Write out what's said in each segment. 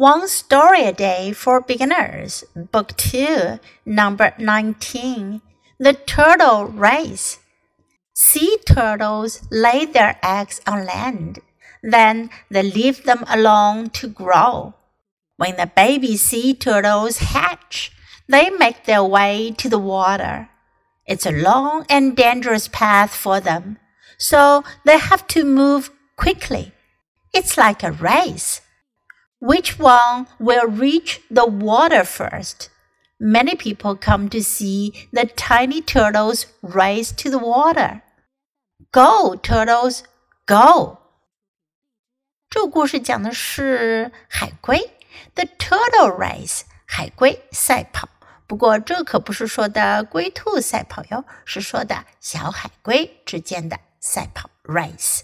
One Story a Day for Beginners, Book 2, Number 19. The Turtle Race. Sea turtles lay their eggs on land. Then they leave them alone to grow. When the baby sea turtles hatch, they make their way to the water. It's a long and dangerous path for them, so they have to move quickly. It's like a race. Which one will reach the water first? Many people come to see the tiny turtles race to the water. Go, turtles, go! 这个故事讲的是海龟，The Turtle Race，海龟赛跑。不过这可不是说的龟兔赛跑哟，是说的小海龟之间的赛跑 race。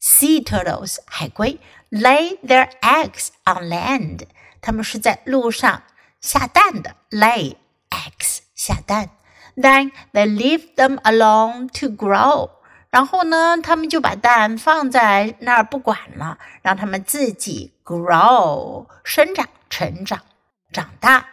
Sea turtles 海龟 lay their eggs on land，它们是在路上下蛋的，lay eggs 下蛋。Then they leave them alone to grow。然后呢，他们就把蛋放在那儿不管了，让它们自己 grow 生长、成长、长大。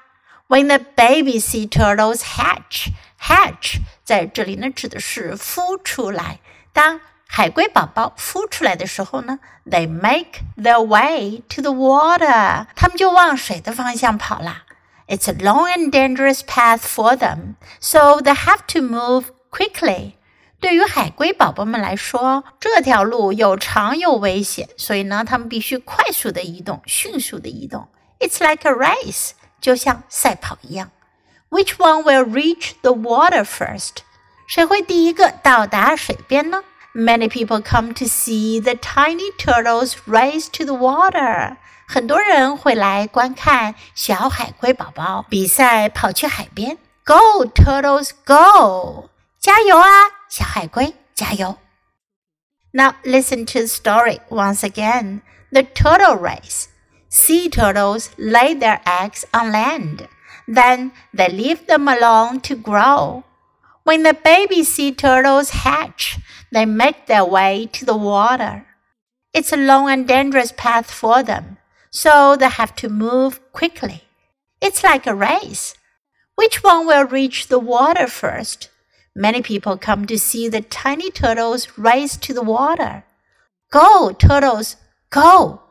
When the baby sea turtles hatch，hatch 在这里呢指的是孵出来。当 海龟宝宝孵出来的时候呢，they make their way to the water，它们就往水的方向跑啦。It's a long and dangerous path for them, so they have to move quickly. 对于海龟宝宝们来说，这条路又长又危险，所以呢，他们必须快速的移动，迅速的移动。It's like a race，就像赛跑一样。Which one will reach the water first？谁会第一个到达水边呢 ？Many people come to see the tiny turtles race to the water. 很多人会来观看小海龟宝宝比赛跑去海边。Go turtles, go! 加油啊，小海龟，加油！Now listen to the story once again. The turtle race. Sea turtles lay their eggs on land. Then they leave them alone to grow. When the baby sea turtles hatch, they make their way to the water. It's a long and dangerous path for them, so they have to move quickly. It's like a race. Which one will reach the water first? Many people come to see the tiny turtles race to the water. Go, turtles, go!